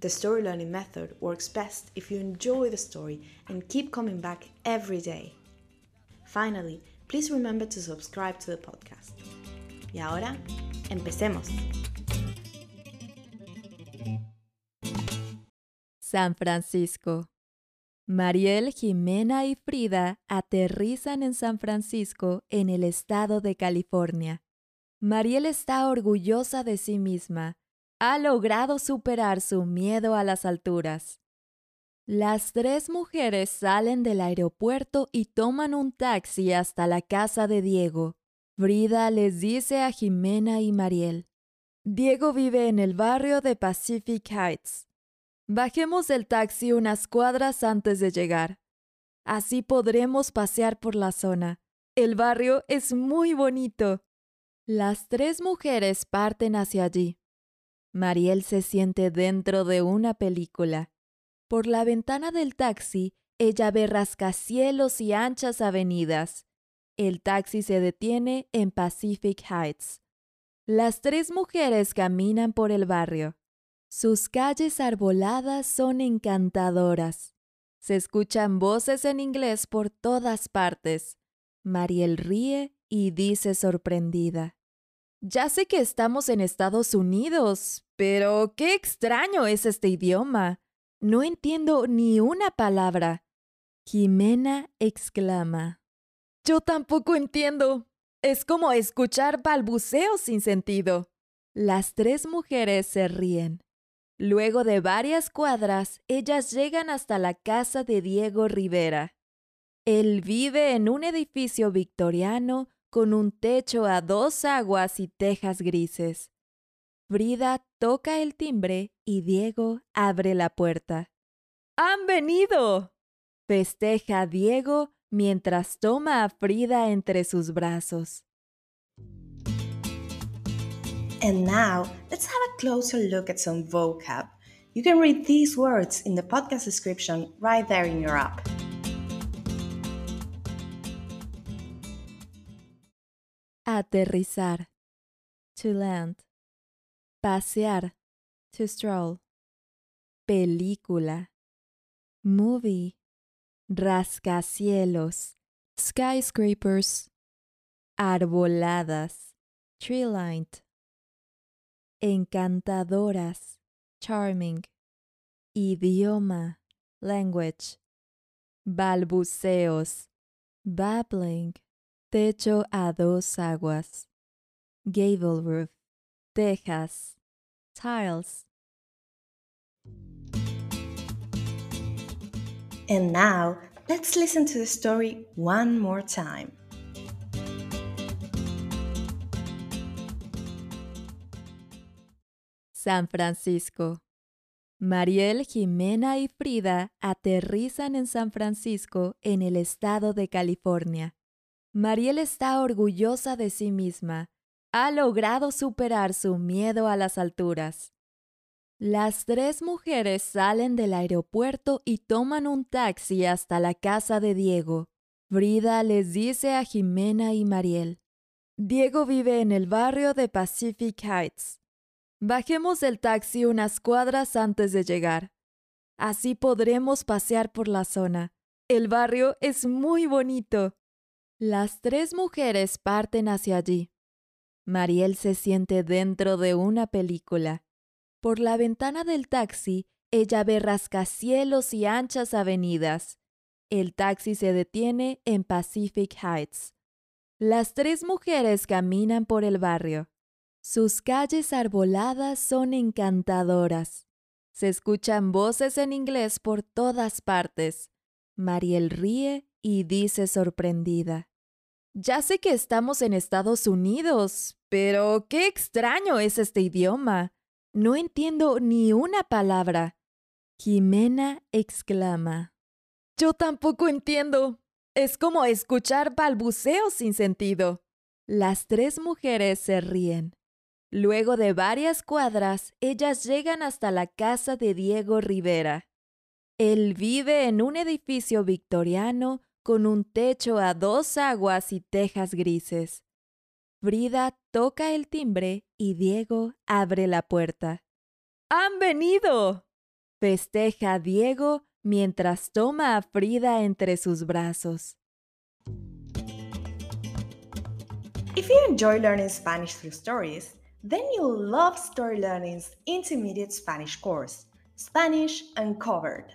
the story learning method works best if you enjoy the story and keep coming back every day. Finally, please remember to subscribe to the podcast. Y ahora, empecemos. San Francisco. Mariel, Jimena y Frida aterrizan en San Francisco, en el estado de California. Mariel está orgullosa de sí misma ha logrado superar su miedo a las alturas. Las tres mujeres salen del aeropuerto y toman un taxi hasta la casa de Diego. Frida les dice a Jimena y Mariel. Diego vive en el barrio de Pacific Heights. Bajemos del taxi unas cuadras antes de llegar. Así podremos pasear por la zona. El barrio es muy bonito. Las tres mujeres parten hacia allí. Mariel se siente dentro de una película. Por la ventana del taxi, ella ve rascacielos y anchas avenidas. El taxi se detiene en Pacific Heights. Las tres mujeres caminan por el barrio. Sus calles arboladas son encantadoras. Se escuchan voces en inglés por todas partes. Mariel ríe y dice sorprendida. Ya sé que estamos en Estados Unidos, pero qué extraño es este idioma. No entiendo ni una palabra. Jimena exclama. Yo tampoco entiendo. Es como escuchar balbuceos sin sentido. Las tres mujeres se ríen. Luego de varias cuadras, ellas llegan hasta la casa de Diego Rivera. Él vive en un edificio victoriano con un techo a dos aguas y tejas grises. Frida toca el timbre y Diego abre la puerta. ¡Han venido! festeja Diego mientras toma a Frida entre sus brazos. And now, let's have a closer look at some vocab. You can read these words in the podcast description right there in your app. Aterrizar. To land. Pasear. To stroll. Película. Movie. Rascacielos. Skyscrapers. Arboladas. Tree-lined. Encantadoras. Charming. Idioma. Language. Balbuceos. Babbling. Techo a dos aguas. Gable roof. Tejas. Tiles. And now, let's listen to the story one more time. San Francisco. Mariel, Jimena y Frida aterrizan en San Francisco, en el estado de California. Mariel está orgullosa de sí misma. Ha logrado superar su miedo a las alturas. Las tres mujeres salen del aeropuerto y toman un taxi hasta la casa de Diego. Frida les dice a Jimena y Mariel. Diego vive en el barrio de Pacific Heights. Bajemos del taxi unas cuadras antes de llegar. Así podremos pasear por la zona. El barrio es muy bonito. Las tres mujeres parten hacia allí. Mariel se siente dentro de una película. Por la ventana del taxi, ella ve rascacielos y anchas avenidas. El taxi se detiene en Pacific Heights. Las tres mujeres caminan por el barrio. Sus calles arboladas son encantadoras. Se escuchan voces en inglés por todas partes. Mariel ríe y dice sorprendida. Ya sé que estamos en Estados Unidos, pero qué extraño es este idioma. No entiendo ni una palabra. Jimena exclama. Yo tampoco entiendo. Es como escuchar balbuceos sin sentido. Las tres mujeres se ríen. Luego de varias cuadras, ellas llegan hasta la casa de Diego Rivera. Él vive en un edificio victoriano con un techo a dos aguas y tejas grises. Frida toca el timbre y Diego abre la puerta. ¡Han venido! festeja Diego mientras toma a Frida entre sus brazos. If you enjoy learning Spanish through stories, Then you'll love Story Learning's intermediate Spanish course, Spanish Uncovered.